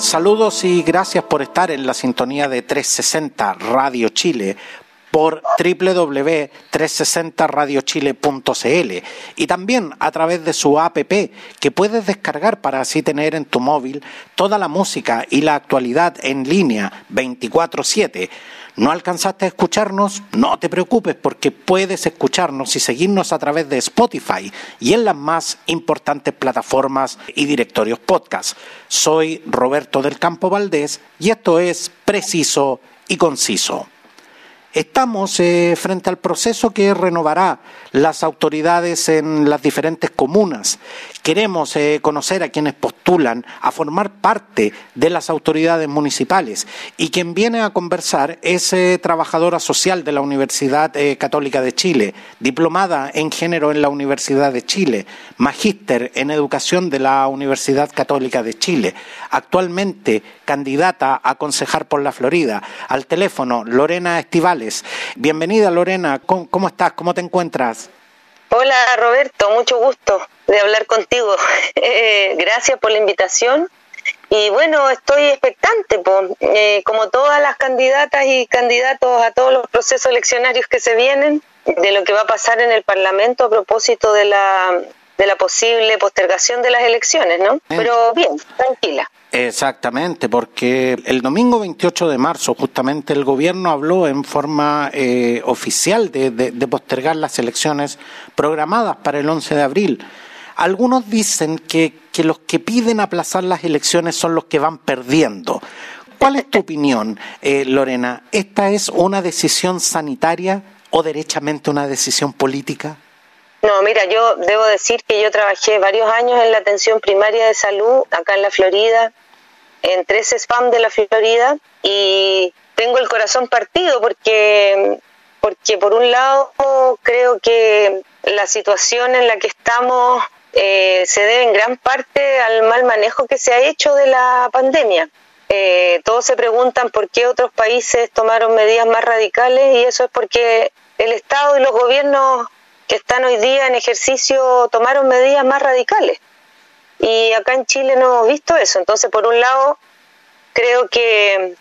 Saludos y gracias por estar en la sintonía de 360 Radio Chile por www.360radiochile.cl y también a través de su app que puedes descargar para así tener en tu móvil toda la música y la actualidad en línea 24/7 ¿No alcanzaste a escucharnos? No te preocupes porque puedes escucharnos y seguirnos a través de Spotify y en las más importantes plataformas y directorios podcast. Soy Roberto del Campo Valdés y esto es Preciso y Conciso. Estamos eh, frente al proceso que renovará las autoridades en las diferentes comunas. Queremos eh, conocer a quienes postulan a formar parte de las autoridades municipales y quien viene a conversar es eh, trabajadora social de la Universidad Católica de Chile, diplomada en género en la Universidad de Chile, magíster en educación de la Universidad Católica de Chile, actualmente candidata a aconsejar por la Florida. Al teléfono Lorena Bienvenida Lorena, ¿cómo, estás? ¿Cómo te encuentras? Hola Roberto, mucho gusto de hablar contigo. Eh, gracias por la invitación. Y bueno, estoy expectante, eh, como todas las candidatas y candidatos a todos los procesos eleccionarios que se vienen, de lo que va a pasar en el Parlamento a propósito de la, de la posible postergación de las elecciones, ¿no? Pero bien, tranquila. Exactamente, porque el domingo 28 de marzo justamente el gobierno habló en forma eh, oficial de, postergar las elecciones programadas para el 11 de abril. Algunos dicen que, que los que piden aplazar las elecciones son los que van perdiendo. ¿Cuál es tu opinión, eh, Lorena? ¿Esta es una decisión sanitaria o derechamente una decisión política? No, mira, yo debo decir que yo trabajé varios años en la atención primaria de salud acá en la Florida, en tres spam de la Florida, y tengo el corazón partido porque, porque por un lado creo que la situación en la que estamos eh, se debe en gran parte al mal manejo que se ha hecho de la pandemia. Eh, todos se preguntan por qué otros países tomaron medidas más radicales y eso es porque el Estado y los gobiernos que están hoy día en ejercicio tomaron medidas más radicales. Y acá en Chile no hemos visto eso. Entonces, por un lado, creo que,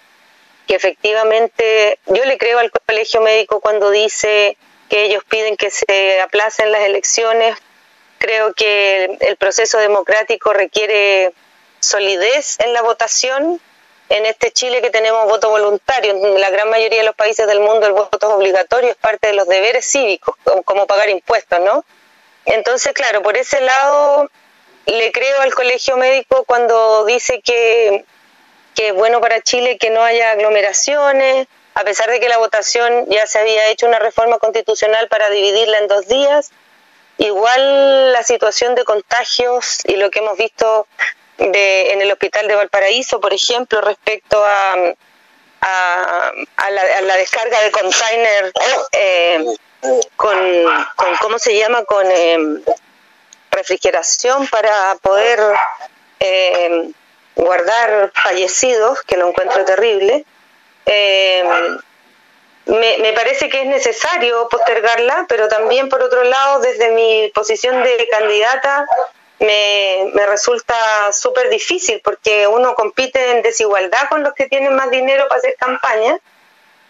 efectivamente, yo le creo al colegio médico cuando dice que ellos piden que se aplacen las elecciones. Creo que el proceso democrático requiere solidez en la votación en este Chile que tenemos voto voluntario. En la gran mayoría de los países del mundo el voto es obligatorio, es parte de los deberes cívicos, como, pagar impuestos, ¿no? Entonces, claro, por ese lado le creo al colegio médico cuando dice que, que es bueno para Chile que no haya aglomeraciones, a pesar de que la votación ya se había hecho una reforma constitucional para dividirla en dos días. Igual la situación de contagios y lo que hemos visto de, en el hospital de Valparaíso, por ejemplo, respecto a, la, descarga de container eh, con, ¿cómo se llama?, con eh, refrigeración para poder eh, guardar fallecidos, que lo encuentro terrible. Me, me, parece que es necesario postergarla, pero también, por otro lado, desde mi posición de candidata, me, me resulta súper difícil porque uno compite en desigualdad con los que tienen más dinero para hacer campaña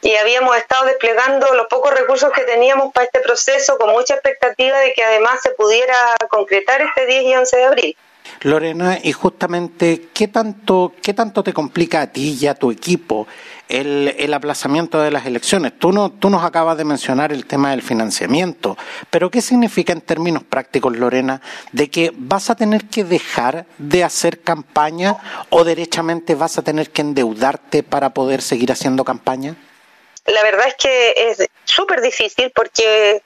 y habíamos estado desplegando los pocos recursos que teníamos para este proceso con mucha expectativa de que además se pudiera concretar este 10 y 11 de abril. Lorena, y justamente, ¿qué tanto, qué tanto te complica a ti y a tu equipo el, el, aplazamiento de las elecciones? Tú, no, tú nos acabas de mencionar el tema del financiamiento, pero ¿qué significa en términos prácticos, Lorena, de que vas a tener que dejar de hacer campaña o derechamente vas a tener que endeudarte para poder seguir haciendo campaña? La verdad es que es súper difícil porque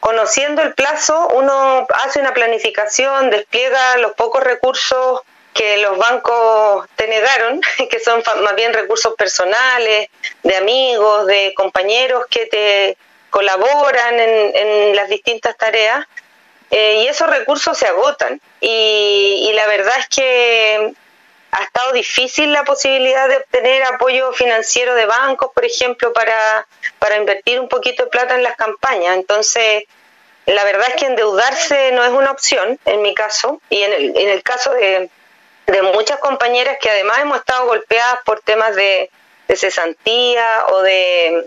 conociendo el plazo, uno hace una planificación, despliega los pocos recursos que los bancos te negaron, que son más bien recursos personales, de amigos, de compañeros que te colaboran en, las distintas tareas, eh, y esos recursos se agotan. Y, y la verdad es que ha estado difícil la posibilidad de obtener apoyo financiero de bancos, por ejemplo, para, para invertir un poquito de plata en las campañas. Entonces, la verdad es que endeudarse no es una opción, en mi caso, y en el, en el caso de, de muchas compañeras que además hemos estado golpeadas por temas de, cesantía o de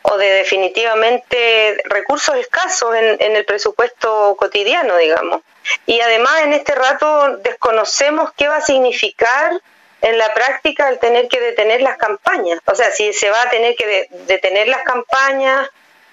o de definitivamente recursos escasos en, en el presupuesto cotidiano, digamos. Y además en este rato desconocemos qué va a significar en la práctica el tener que detener las campañas. O sea, si se va a tener que detener las campañas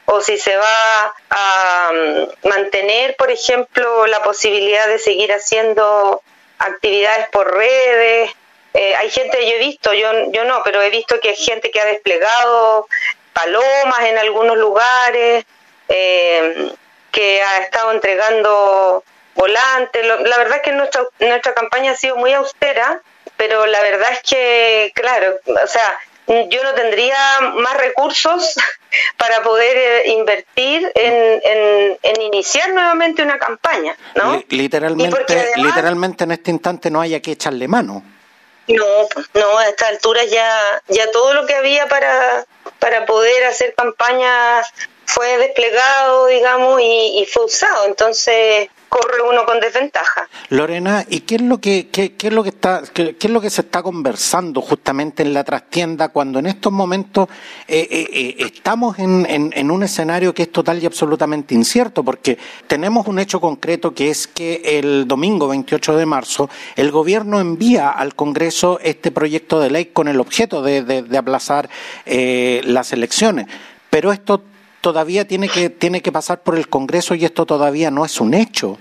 o si se va a mm, mantener, por ejemplo, la posibilidad de seguir haciendo actividades por redes. Eh, hay gente, yo he visto, yo, yo no, pero he visto que hay gente que ha desplegado palomas en algunos lugares, eh, que ha estado entregando volantes. La verdad es que nuestra, nuestra campaña ha sido muy austera, pero la verdad es que, claro, o sea, yo no tendría más recursos para poder eh, invertir en, en, iniciar nuevamente una campaña, ¿no? Literalmente, literalmente en este instante no haya que echarle mano. No, no, a esta altura ya, ya todo lo que había para, para poder hacer campañas fue desplegado, digamos, y, y fue usado. Entonces, corre uno con desventaja. Lorena, ¿y qué es lo que qué, es lo que está qué, es lo que se está conversando justamente en la trastienda cuando en estos momentos eh, eh, eh, estamos en, en, un escenario que es total y absolutamente incierto porque tenemos un hecho concreto que es que el domingo 28 de marzo el gobierno envía al Congreso este proyecto de ley con el objeto de, de, de aplazar las elecciones, pero esto todavía tiene que, tiene que pasar por el Congreso y esto todavía no es un hecho.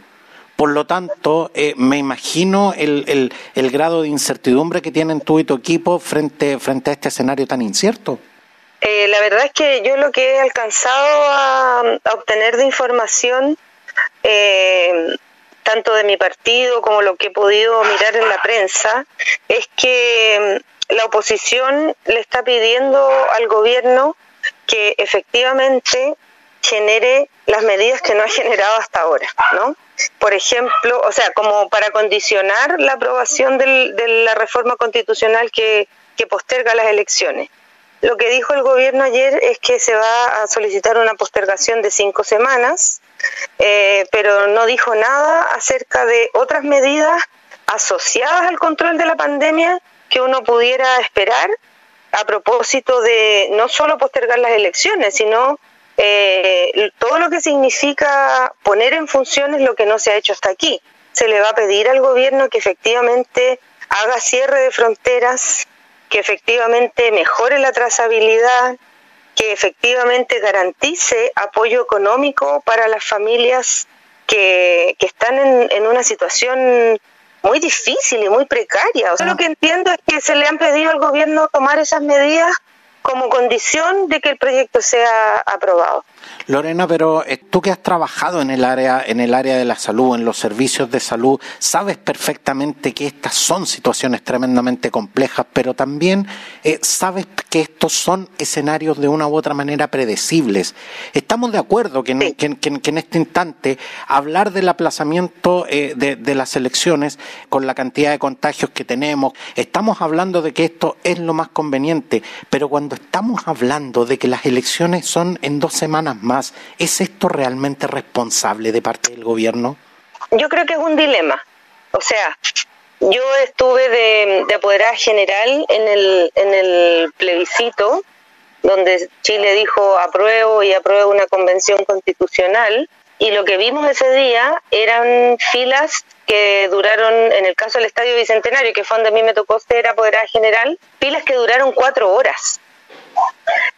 Por lo tanto, eh, me imagino el, el, el, grado de incertidumbre que tienen tú y tu equipo frente, frente a este escenario tan incierto. Eh, la verdad es que yo lo que he alcanzado a, obtener de información, eh, tanto de mi partido como lo que he podido mirar en la prensa, es que la oposición le está pidiendo al gobierno que efectivamente genere las medidas que no ha generado hasta ahora, ¿no? Por ejemplo, o sea, como para condicionar la aprobación del, de la reforma constitucional que, posterga las elecciones. Lo que dijo el gobierno ayer es que se va a solicitar una postergación de cinco semanas, eh, pero no dijo nada acerca de otras medidas asociadas al control de la pandemia que uno pudiera esperar a propósito de no solo postergar las elecciones, sino eh, todo lo que significa poner en funciones lo que no se ha hecho hasta aquí. Se le va a pedir al gobierno que efectivamente haga cierre de fronteras, que efectivamente mejore la trazabilidad, que efectivamente garantice apoyo económico para las familias que, que están en, en una situación muy difícil y muy precaria. O sea, lo que entiendo es que se le han pedido al gobierno tomar esas medidas como condición de que el proyecto sea aprobado. Lorena, pero eh, tú que has trabajado en el área en el área de la salud, en los servicios de salud, sabes perfectamente que estas son situaciones tremendamente complejas, pero también eh, sabes que estos son escenarios de una u otra manera predecibles. Estamos de acuerdo que en, que, que, en este instante hablar del aplazamiento eh, de, de las elecciones con la cantidad de contagios que tenemos, estamos hablando de que esto es lo más conveniente, pero cuando estamos hablando de que las elecciones son en dos semanas más ¿Es esto realmente responsable de parte del gobierno? Yo creo que es un dilema. O sea, yo estuve de, de apoderada general en el, en el plebiscito, donde Chile dijo apruebo y apruebo una convención constitucional, y lo que vimos ese día eran filas que duraron, en el caso del Estadio Bicentenario, que fue donde a mí me tocó ser apoderada general, filas que duraron cuatro horas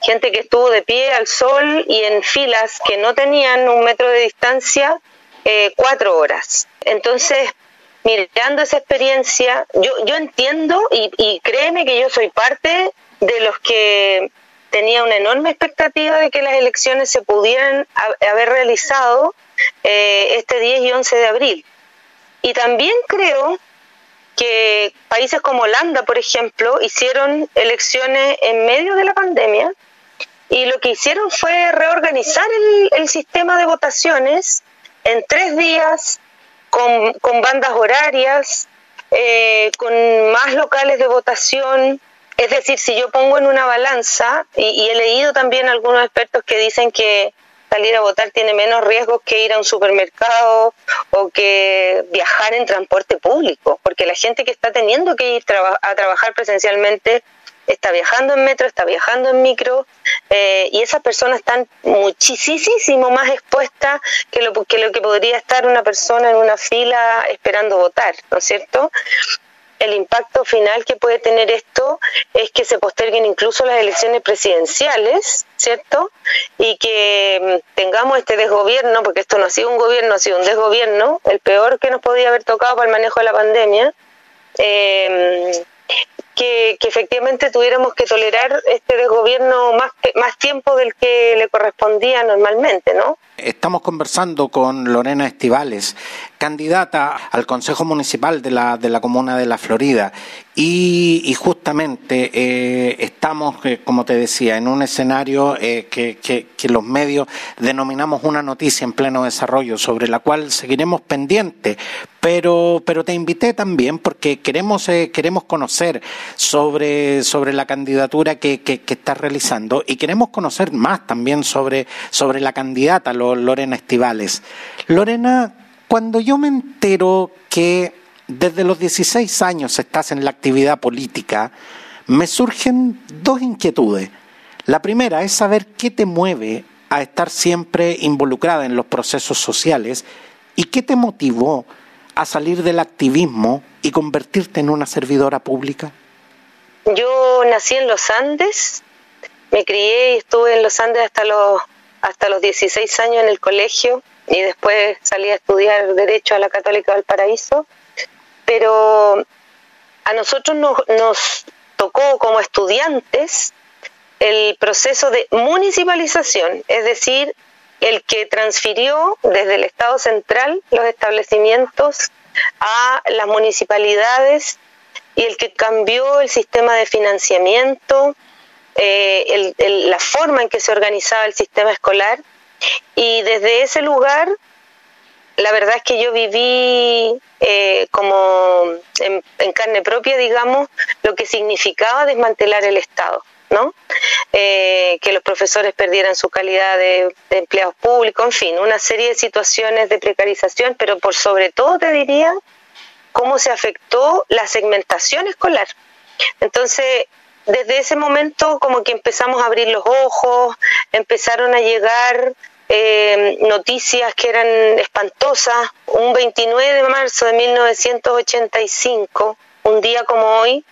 gente que estuvo de pie al sol y en filas que no tenían un metro de distancia eh, cuatro horas. Entonces, mirando esa experiencia, yo, yo entiendo y, créeme que yo soy parte de los que tenía una enorme expectativa de que las elecciones se pudieran haber realizado eh, este 10 y 11 de abril. Y también creo que países como Holanda, por ejemplo, hicieron elecciones en medio de la pandemia y lo que hicieron fue reorganizar el, sistema de votaciones en tres días, con, con bandas horarias, eh, con más locales de votación. Es decir, si yo pongo en una balanza, y he leído también algunos expertos que dicen que salir a votar tiene menos riesgos que ir a un supermercado o que viajar en transporte público, porque la gente que está teniendo que ir a trabajar presencialmente está viajando en metro, está viajando en micro, eh, y esas personas están muchísimo más expuestas que lo, que lo que podría estar una persona en una fila esperando votar, ¿no es cierto? El impacto final que puede tener esto es que se posterguen incluso las elecciones presidenciales, ¿cierto? Y que mm, tengamos este desgobierno, porque esto no ha sido un gobierno, ha sido un desgobierno, el peor que nos podía haber tocado para el manejo de la pandemia. Eh, que, efectivamente tuviéramos que tolerar este desgobierno más, más tiempo del que le correspondía normalmente, ¿no? Estamos conversando con Lorena Estivales, candidata al Consejo Municipal de la, de la Comuna de La Florida. Y, justamente eh, estamos, eh, como te decía, en un escenario eh, que, que, los medios denominamos una noticia en pleno desarrollo, sobre la cual seguiremos pendientes. Pero, pero te invité también porque queremos, queremos conocer sobre, sobre la candidatura que, que, estás realizando y queremos conocer más también sobre, sobre la candidata, Lorena Estivales. Lorena, cuando yo me entero que desde los 16 años estás en la actividad política, me surgen dos inquietudes. La primera es saber qué te mueve a estar siempre involucrada en los procesos sociales y qué te motivó a salir del activismo y convertirte en una servidora pública. Yo nací en los Andes, me crié y estuve en los Andes hasta los hasta los 16 años en el colegio y después salí a estudiar Derecho a la Católica del Paraíso. Pero a nosotros nos, nos tocó como estudiantes el proceso de municipalización, es decir, el que transfirió desde el Estado central los establecimientos a las municipalidades y el que cambió el sistema de financiamiento, eh, la forma en que se organizaba el sistema escolar. Y desde ese lugar la verdad es que yo viví eh, como en, carne propia, digamos, lo que significaba desmantelar el Estado, ¿no? Eh, que los profesores perdieran su calidad de, de, empleados públicos, en fin, una serie de situaciones de precarización, pero por sobre todo te diría cómo se afectó la segmentación escolar. Entonces, desde ese momento como que empezamos a abrir los ojos, empezaron a llegar eh, noticias que eran espantosas. Un 29 de marzo de 1985, un día como hoy,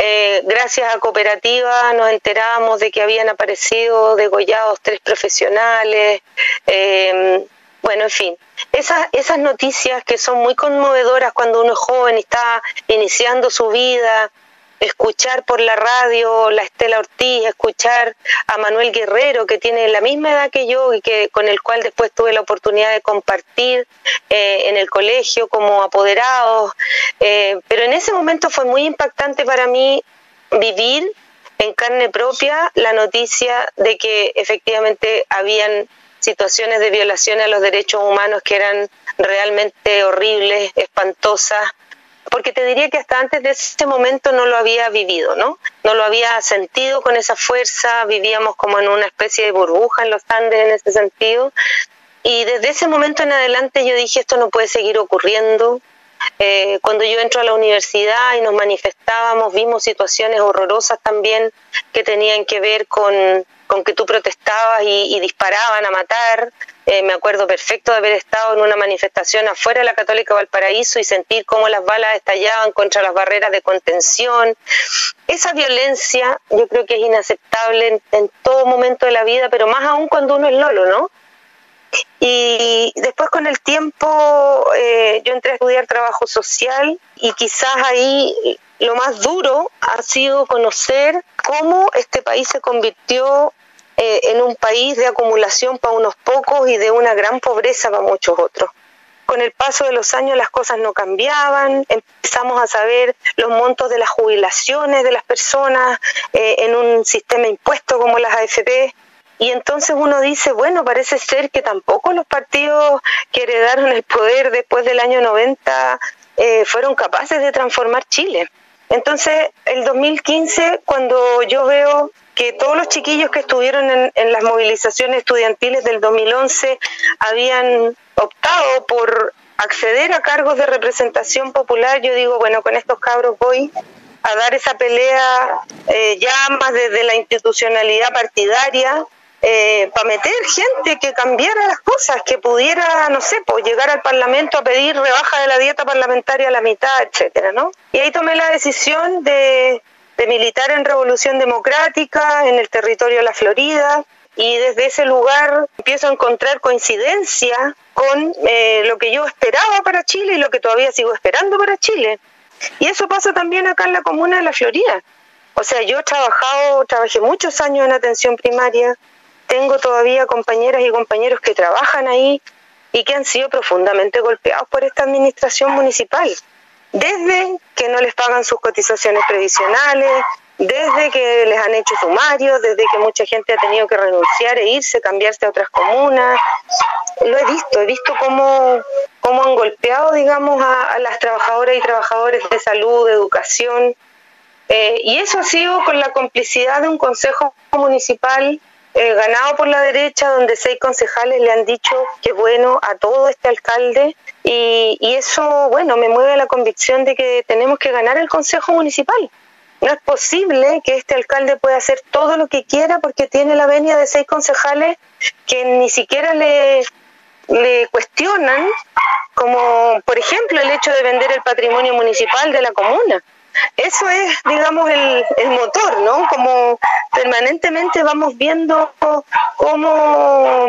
eh, gracias a Cooperativa nos enteramos de que habían aparecido degollados tres profesionales. Eh, bueno, en fin, esas, esas noticias que son muy conmovedoras cuando uno es joven y está iniciando su vida, escuchar por la radio la Estela Ortiz, escuchar a Manuel Guerrero, que tiene la misma edad que yo y que con el cual después tuve la oportunidad de compartir eh, en el colegio como apoderados. Eh, pero en ese momento fue muy impactante para mí vivir en carne propia la noticia de que efectivamente habían situaciones de violación a los derechos humanos que eran realmente horribles, espantosas, porque te diría que hasta antes de ese momento no lo había vivido, ¿no? No lo había sentido con esa fuerza, vivíamos como en una especie de burbuja en los Andes en ese sentido. Y desde ese momento en adelante yo dije, esto no puede seguir ocurriendo. Eh, cuando yo entro a la universidad y nos manifestábamos, vimos situaciones horrorosas también que tenían que ver con, con que tú protestabas y, disparaban a matar. Eh, me acuerdo perfecto de haber estado en una manifestación afuera de la Católica Valparaíso y sentir cómo las balas estallaban contra las barreras de contención. Esa violencia yo creo que es inaceptable en, todo momento de la vida, pero más aún cuando uno es lolo, ¿no? Y después con el tiempo eh, yo entré a estudiar trabajo social y quizás ahí lo más duro ha sido conocer cómo este país se convirtió eh, en un país de acumulación para unos pocos y de una gran pobreza para muchos otros. con el paso de los años las cosas no cambiaban, empezamos a saber los montos de las jubilaciones de las personas eh, en un sistema impuesto como las AFP. Y entonces uno dice, bueno, parece ser que tampoco los partidos que heredaron el poder después del año 90 eh, fueron capaces de transformar Chile. Entonces, el 2015, cuando yo veo que todos los chiquillos que estuvieron en, en, las movilizaciones estudiantiles del 2011 habían optado por acceder a cargos de representación popular, yo digo, bueno, con estos cabros voy a dar esa pelea eh, ya más desde la institucionalidad partidaria, eh, para meter gente que cambiara las cosas, que pudiera, no sé, pues llegar al Parlamento a pedir rebaja de la dieta parlamentaria a la mitad, etcétera, ¿no? Y ahí tomé la decisión de, de militar en Revolución Democrática en el territorio de la Florida y desde ese lugar empiezo a encontrar coincidencia con eh, lo que yo esperaba para Chile y lo que todavía sigo esperando para Chile. Y eso pasa también acá en la comuna de la Florida. O sea, yo he trabajado, trabajé muchos años en atención primaria, tengo todavía compañeras y compañeros que trabajan ahí y que han sido profundamente golpeados por esta administración municipal. Desde que no les pagan sus cotizaciones previsionales, desde que les han hecho sumarios, desde que mucha gente ha tenido que renunciar e irse, cambiarse a otras comunas. Lo he visto, he visto cómo, cómo han golpeado, digamos, a, las trabajadoras y trabajadores de salud, de educación. Eh, y eso ha sido con la complicidad de un consejo municipal eh, ganado por la derecha, donde seis concejales le han dicho que bueno a todo este alcalde y, y eso, bueno, me mueve la convicción de que tenemos que ganar el consejo municipal. No es posible que este alcalde pueda hacer todo lo que quiera porque tiene la venia de seis concejales que ni siquiera le cuestionan, como por ejemplo el hecho de vender el patrimonio municipal de la comuna eso es, digamos, el, el motor, ¿no? Como permanentemente vamos viendo cómo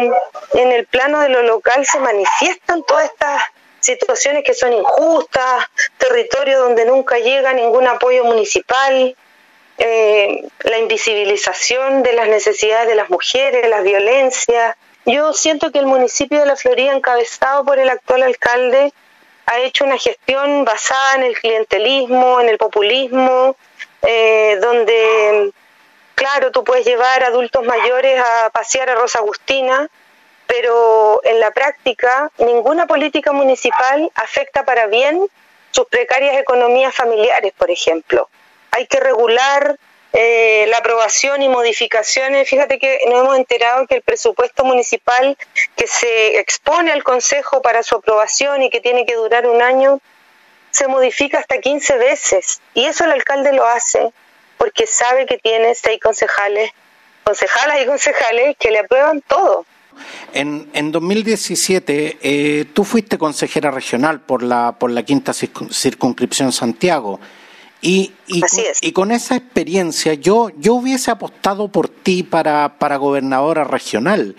en el plano de lo local se manifiestan todas estas situaciones que son injustas, territorio donde nunca llega ningún apoyo municipal, eh, la invisibilización de las necesidades de las mujeres, las violencias. Yo siento que el municipio de La Florida, encabezado por el actual alcalde, ha hecho una gestión basada en el clientelismo, en el populismo, eh, donde, claro, tú puedes llevar adultos mayores a pasear a Rosa Agustina, pero en la práctica ninguna política municipal afecta para bien sus precarias economías familiares, por ejemplo. Hay que regular eh, la aprobación y modificaciones. Fíjate que nos hemos enterado que el presupuesto municipal que se expone al Consejo para su aprobación y que tiene que durar un año, se modifica hasta 15 veces. Y eso el alcalde lo hace porque sabe que tiene seis concejales, concejalas y concejales que le aprueban todo. En, en 2017 eh, tú fuiste consejera regional por la, por la quinta circunscripción Santiago. Y, y, con, y, con, esa experiencia yo, yo hubiese apostado por ti para, para gobernadora regional.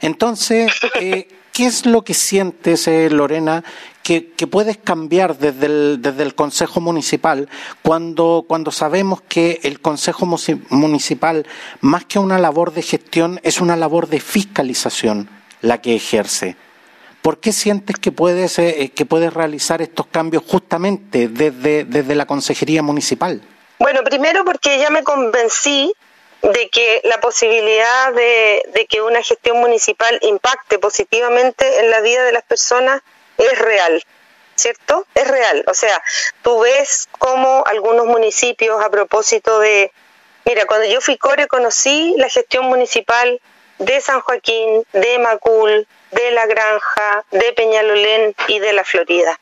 Entonces, eh, ¿qué es lo que sientes, eh, Lorena, que, que, puedes cambiar desde el, desde el Consejo Municipal cuando, cuando sabemos que el Consejo Municipal, más que una labor de gestión, es una labor de fiscalización la que ejerce? ¿Por qué sientes que puedes, eh, que puedes realizar estos cambios justamente desde, desde la Consejería Municipal? Bueno, primero porque ya me convencí de que la posibilidad de, de, que una gestión municipal impacte positivamente en la vida de las personas es real, ¿cierto? Es real. O sea, tú ves cómo algunos municipios a propósito de... Mira, cuando yo fui core conocí la gestión municipal de San Joaquín, de Macul, de La Granja, de Peñalolén y de La Florida.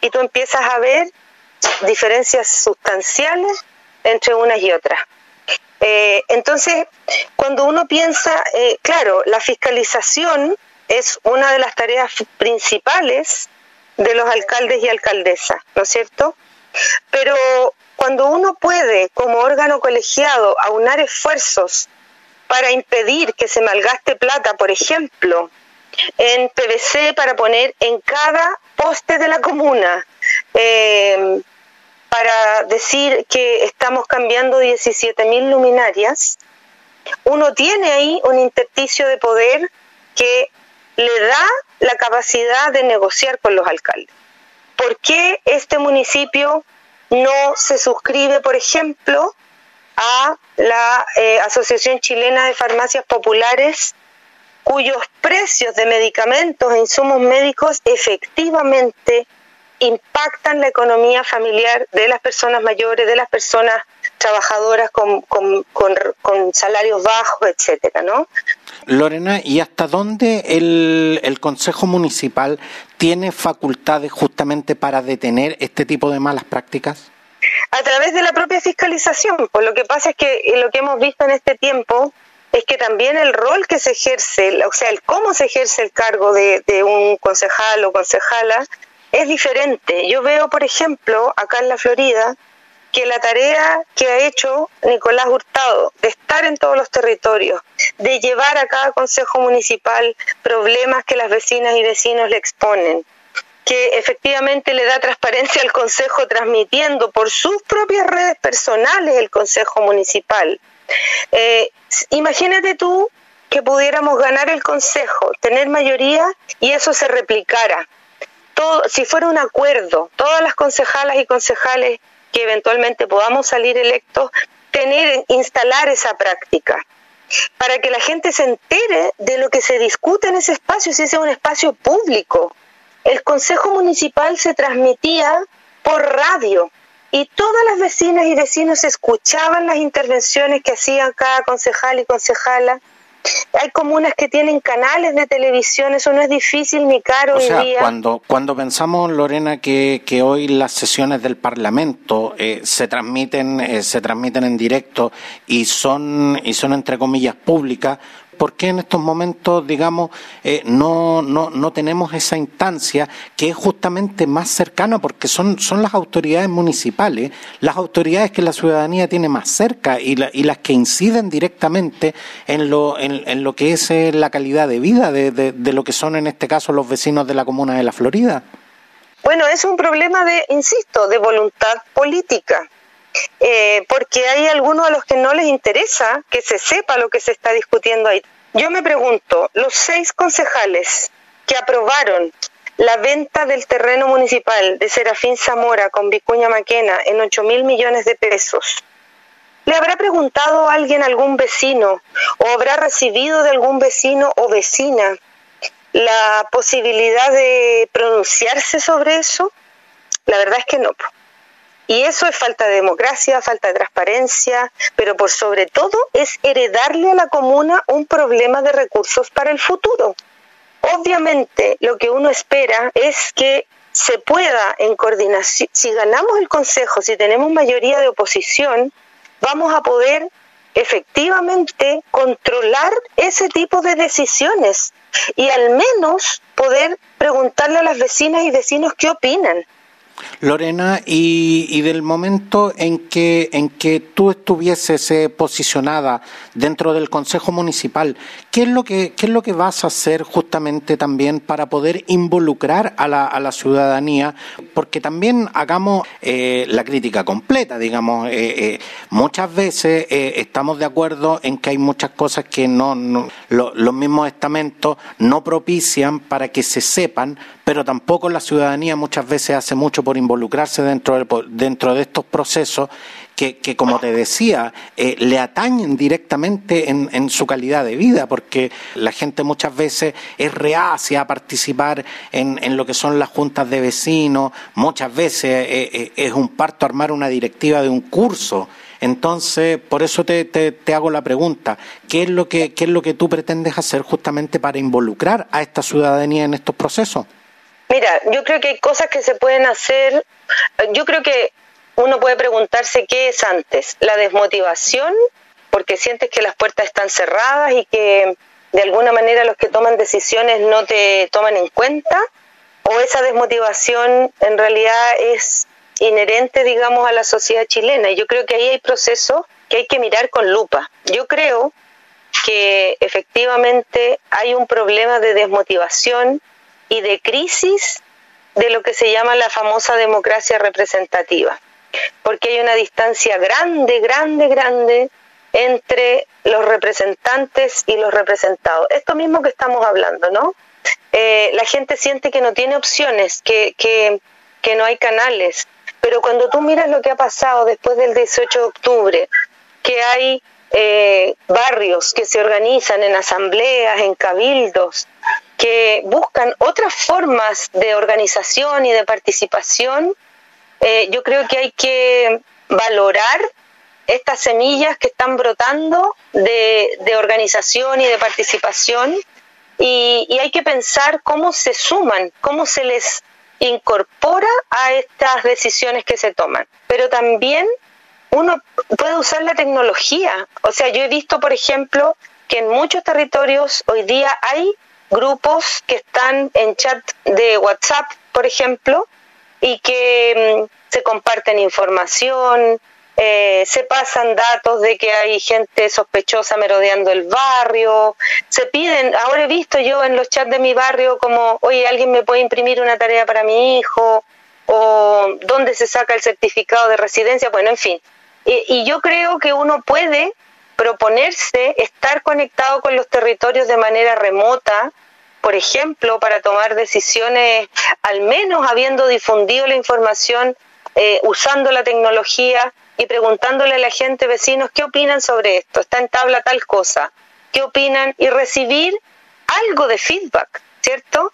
Y tú empiezas a ver diferencias sustanciales entre unas y otras. Eh, entonces, cuando uno piensa, eh, claro, la fiscalización es una de las tareas principales de los alcaldes y alcaldesas, ¿no es cierto? Pero cuando uno puede, como órgano colegiado, aunar esfuerzos para impedir que se malgaste plata, por ejemplo, en PVC para poner en cada poste de la comuna, eh, para decir que estamos cambiando 17.000 luminarias, uno tiene ahí un intersticio de poder que le da la capacidad de negociar con los alcaldes. ¿Por qué este municipio no se suscribe, por ejemplo, a la eh, Asociación Chilena de Farmacias Populares, cuyos precios de medicamentos e insumos médicos efectivamente impactan la economía familiar de las personas mayores, de las personas trabajadoras con, con, con, salarios bajos, etcétera, ¿no? Lorena, ¿y hasta dónde el, el Consejo Municipal tiene facultades justamente para detener este tipo de malas prácticas? A través de la propia fiscalización. Pues lo que pasa es que lo que hemos visto en este tiempo es que también el rol que se ejerce, o sea, el cómo se ejerce el cargo de, un concejal o concejala, es diferente. Yo veo, por ejemplo, acá en la Florida, que la tarea que ha hecho Nicolás Hurtado de estar en todos los territorios, de llevar a cada consejo municipal problemas que las vecinas y vecinos le exponen, que efectivamente le da transparencia al consejo transmitiendo por sus propias redes personales el consejo municipal. Eh, imagínate tú que pudiéramos ganar el consejo, tener mayoría y eso se replicara si fuera un acuerdo, todas las concejalas y concejales que eventualmente podamos salir electos, tener, instalar esa práctica para que la gente se entere de lo que se discute en ese espacio, si ese es un espacio público. El Consejo Municipal se transmitía por radio y todas las vecinas y vecinos escuchaban las intervenciones que hacían cada concejal y concejala. Hay comunas que tienen canales de televisión, eso no es difícil ni caro o sea, Cuando, cuando pensamos, Lorena, que, que hoy las sesiones del Parlamento eh, se transmiten eh, se transmiten en directo y son y son entre comillas públicas, ¿por qué en estos momentos, digamos, eh, no, no, no tenemos esa instancia que es justamente más cercana? Porque son, son las autoridades municipales, las autoridades que la ciudadanía tiene más cerca y, y las que inciden directamente en lo, en, lo que es eh, la calidad de vida de, de, lo que son, en este caso, los vecinos de la comuna de la Florida. Bueno, es un problema de, insisto, de voluntad política. Eh, porque hay algunos a los que no les interesa que se sepa lo que se está discutiendo ahí. Yo me pregunto, los seis concejales que aprobaron la venta del terreno municipal de Serafín Zamora con Vicuña Maquena en 8 mil millones de pesos, ¿le habrá preguntado a alguien, algún vecino, o habrá recibido de algún vecino o vecina la posibilidad de pronunciarse sobre eso? La verdad es que no. Y eso es falta de democracia, falta de transparencia, pero por sobre todo es heredarle a la comuna un problema de recursos para el futuro. Obviamente lo que uno espera es que se pueda en coordinación, si ganamos el Consejo, si tenemos mayoría de oposición, vamos a poder efectivamente controlar ese tipo de decisiones y al menos poder preguntarle a las vecinas y vecinos qué opinan. Lorena, y, del momento en que, en que tú estuvieses eh, posicionada dentro del Consejo Municipal, ¿qué es, lo que, ¿qué es lo que vas a hacer justamente también para poder involucrar a la, a la ciudadanía? Porque también hagamos eh, la crítica completa, digamos, eh, muchas veces estamos de acuerdo en que hay muchas cosas que no, los mismos estamentos no propician para que se sepan, pero tampoco la ciudadanía muchas veces hace mucho por involucrarse dentro de, dentro de estos procesos que, como te decía, eh, le atañen directamente en, en, su calidad de vida, porque la gente muchas veces es reacia a participar en, en lo que son las juntas de vecinos, muchas veces eh, eh, es un parto armar una directiva de un curso. Entonces, por eso te, te, te, hago la pregunta, ¿qué es, lo que, ¿qué es lo que tú pretendes hacer justamente para involucrar a esta ciudadanía en estos procesos? Mira, yo creo que hay cosas que se pueden hacer. Yo creo que uno puede preguntarse qué es antes, la desmotivación, porque sientes que las puertas están cerradas y que de alguna manera los que toman decisiones no te toman en cuenta, o esa desmotivación en realidad es inherente, digamos, a la sociedad chilena. Y yo creo que ahí hay procesos que hay que mirar con lupa. Yo creo que efectivamente hay un problema de desmotivación y de crisis de lo que se llama la famosa democracia representativa, porque hay una distancia grande, grande, grande entre los representantes y los representados. Esto mismo que estamos hablando, ¿no? eh, la gente siente que no tiene opciones, que, que, que no hay canales. Pero cuando tú miras lo que ha pasado después del 18 de octubre, que hay eh, barrios que se organizan en asambleas, en cabildos, que buscan otras formas de organización y de participación, eh, yo creo que hay que valorar estas semillas que están brotando de, organización y de participación y, y, hay que pensar cómo se suman, cómo se les incorpora a estas decisiones que se toman. Pero también uno puede usar la tecnología. O sea, yo he visto, por ejemplo, que en muchos territorios hoy día hay grupos que están en chat de WhatsApp, por ejemplo, y que mm, se comparten información, eh, se pasan datos de que hay gente sospechosa merodeando el barrio, se piden, ahora he visto yo en los chats de mi barrio como, oye, alguien me puede imprimir una tarea para mi hijo, o dónde se saca el certificado de residencia, bueno, en fin. y yo creo que uno puede proponerse estar conectado con los territorios de manera remota, por ejemplo, para tomar decisiones, al menos habiendo difundido la información, eh, usando la tecnología y preguntándole a la gente, vecinos, ¿qué opinan sobre esto? Está en tabla tal cosa. ¿Qué opinan? Y recibir algo de feedback, ¿cierto?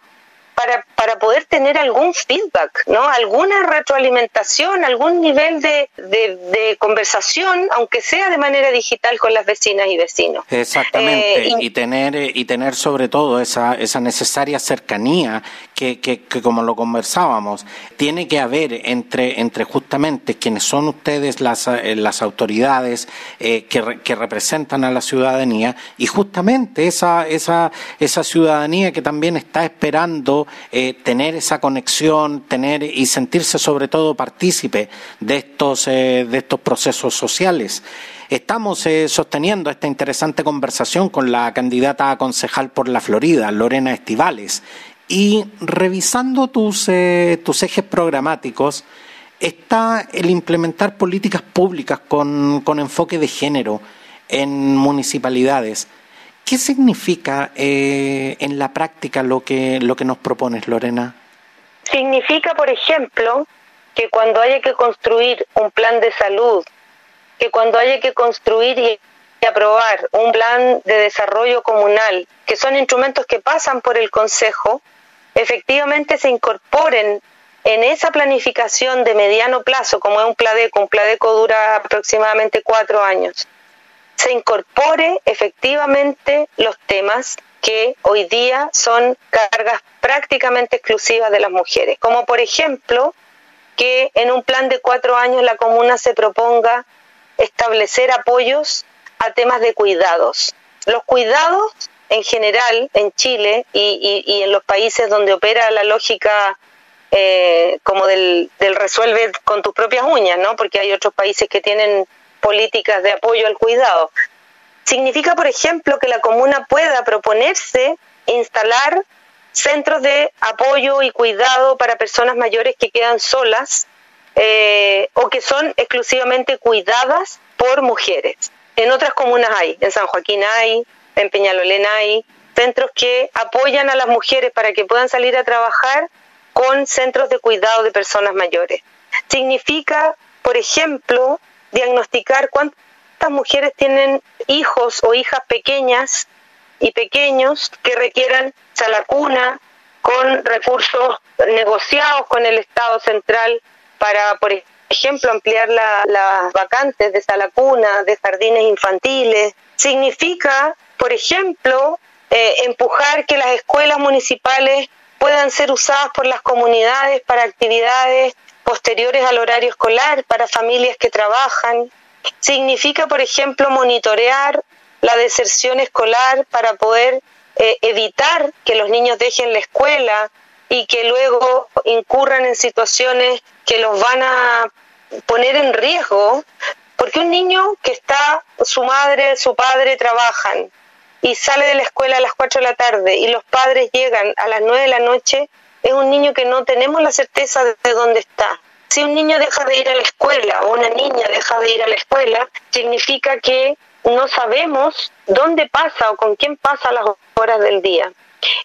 Para, para poder tener algún feedback, ¿no? Alguna retroalimentación, algún nivel de, de, conversación, aunque sea de manera digital con las vecinas y vecinos. Exactamente, eh, y, tener y tener sobre todo esa, esa necesaria cercanía que, que, como lo conversábamos, tiene que haber entre, entre justamente quienes son ustedes las, eh, las autoridades eh, que, que representan a la ciudadanía y justamente esa, esa, esa ciudadanía que también está esperando eh, tener esa conexión, tener y sentirse sobre todo partícipe de estos, eh, de estos procesos sociales. Estamos eh, sosteniendo esta interesante conversación con la candidata a concejal por la Florida, Lorena Estivales, y revisando tus, tus ejes programáticos, está el implementar políticas públicas con, con enfoque de género en municipalidades. ¿Qué significa eh, en la práctica lo que, lo que nos propones, Lorena? Significa, por ejemplo, que cuando haya que construir un plan de salud, que cuando haya que construir y aprobar un plan de desarrollo comunal, que son instrumentos que pasan por el Consejo, efectivamente se incorporen en esa planificación de mediano plazo, como es un PLADECO, un PLADECO dura aproximadamente cuatro años, se incorpore efectivamente los temas que hoy día son cargas prácticamente exclusivas de las mujeres, como por ejemplo que en un plan de cuatro años la comuna se proponga establecer apoyos a temas de cuidados. Los cuidados en general en Chile y, en los países donde opera la lógica eh, como del, del, resuelve con tus propias uñas, ¿no? Porque hay otros países que tienen políticas de apoyo al cuidado. Significa, por ejemplo, que la comuna pueda proponerse instalar centros de apoyo y cuidado para personas mayores que quedan solas eh, o que son exclusivamente cuidadas por mujeres. En otras comunas hay, en San Joaquín hay, en Peñalolén hay, centros que apoyan a las mujeres para que puedan salir a trabajar con centros de cuidado de personas mayores. Significa, por ejemplo, diagnosticar cuántas mujeres tienen hijos o hijas pequeñas y pequeños que requieran salacuna con recursos negociados con el Estado central para, por ejemplo, ampliar las vacantes de salacuna, de jardines infantiles. Significa, por ejemplo, eh, empujar que las escuelas municipales puedan ser usadas por las comunidades para actividades posteriores al horario escolar para familias que trabajan. Significa, por ejemplo, monitorear la deserción escolar para poder eh, evitar que los niños dejen la escuela y que luego incurran en situaciones que los van a poner en riesgo, porque un niño que está, su madre, su padre trabajan y sale de la escuela a las 4 de la tarde y los padres llegan a las 9 de la noche, es un niño que no tenemos la certeza de dónde está. Si un niño deja de ir a la escuela o una niña deja de ir a la escuela, significa que no sabemos dónde pasa o con quién pasa las horas del día.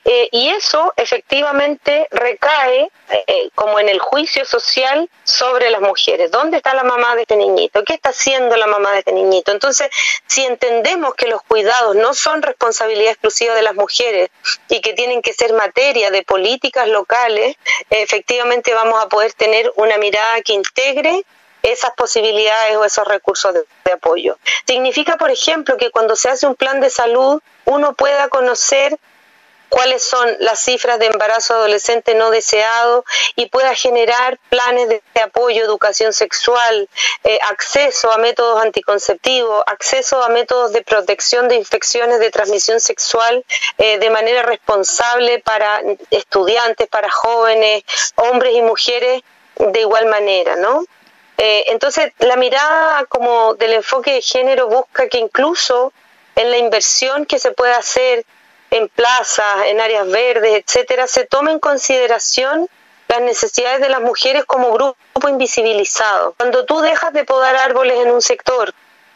Eh, y eso efectivamente recae eh, como en el juicio social sobre las mujeres. ¿Dónde está la mamá de este niñito? ¿Qué está haciendo la mamá de este niñito? Entonces, si entendemos que los cuidados no son responsabilidad exclusiva de las mujeres y que tienen que ser materia de políticas locales, efectivamente vamos a poder tener una mirada que integre esas posibilidades o esos recursos de, apoyo. Significa, por ejemplo, que cuando se hace un plan de salud, uno pueda conocer cuáles son las cifras de embarazo adolescente no deseado y pueda generar planes de apoyo, educación sexual, eh, acceso a métodos anticonceptivos, acceso a métodos de protección de infecciones de transmisión sexual eh, de manera responsable para estudiantes, para jóvenes, hombres y mujeres de igual manera, ¿no? Eh, entonces, la mirada como del enfoque de género busca que incluso en la inversión que se puede hacer en plazas, en áreas verdes, etcétera, se tome en consideración las necesidades de las mujeres como grupo invisibilizado. Cuando tú dejas de podar árboles en un sector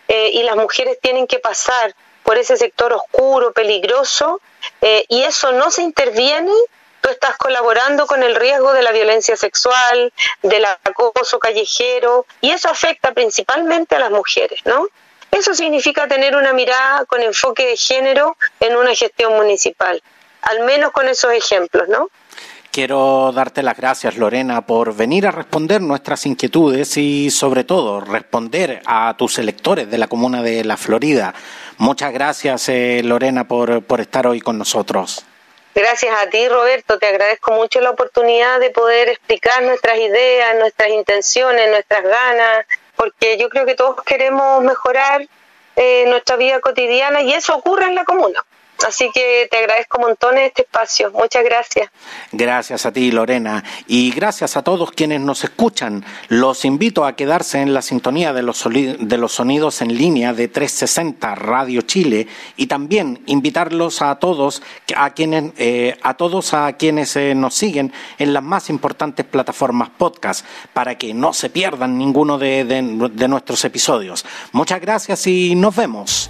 eh, y las mujeres tienen que pasar por ese sector oscuro, peligroso, eh, y eso no se interviene, tú estás colaborando con el riesgo de la violencia sexual, del acoso callejero, y eso afecta principalmente a las mujeres, ¿no? Eso significa tener una mirada con enfoque de género en una gestión municipal, al menos con esos ejemplos, ¿no? Quiero darte las gracias, Lorena, por venir a responder nuestras inquietudes y, sobre todo, responder a tus electores de la comuna de La Florida. Muchas gracias, eh, Lorena, por, por estar hoy con nosotros. Gracias a ti, Roberto. Te agradezco mucho la oportunidad de poder explicar nuestras ideas, nuestras intenciones, nuestras ganas, porque yo creo que todos queremos mejorar eh, nuestra vida cotidiana y eso ocurre en la comuna. Así que te agradezco montones este espacio. Muchas gracias. Gracias a ti, Lorena. Y gracias a todos quienes nos escuchan. Los invito a quedarse en la sintonía de los, de los sonidos en línea de 360 Radio Chile y también invitarlos a todos a quienes, eh, a todos a quienes eh, nos siguen en las más importantes plataformas podcast para que no se pierdan ninguno de nuestros episodios. Muchas gracias y nos vemos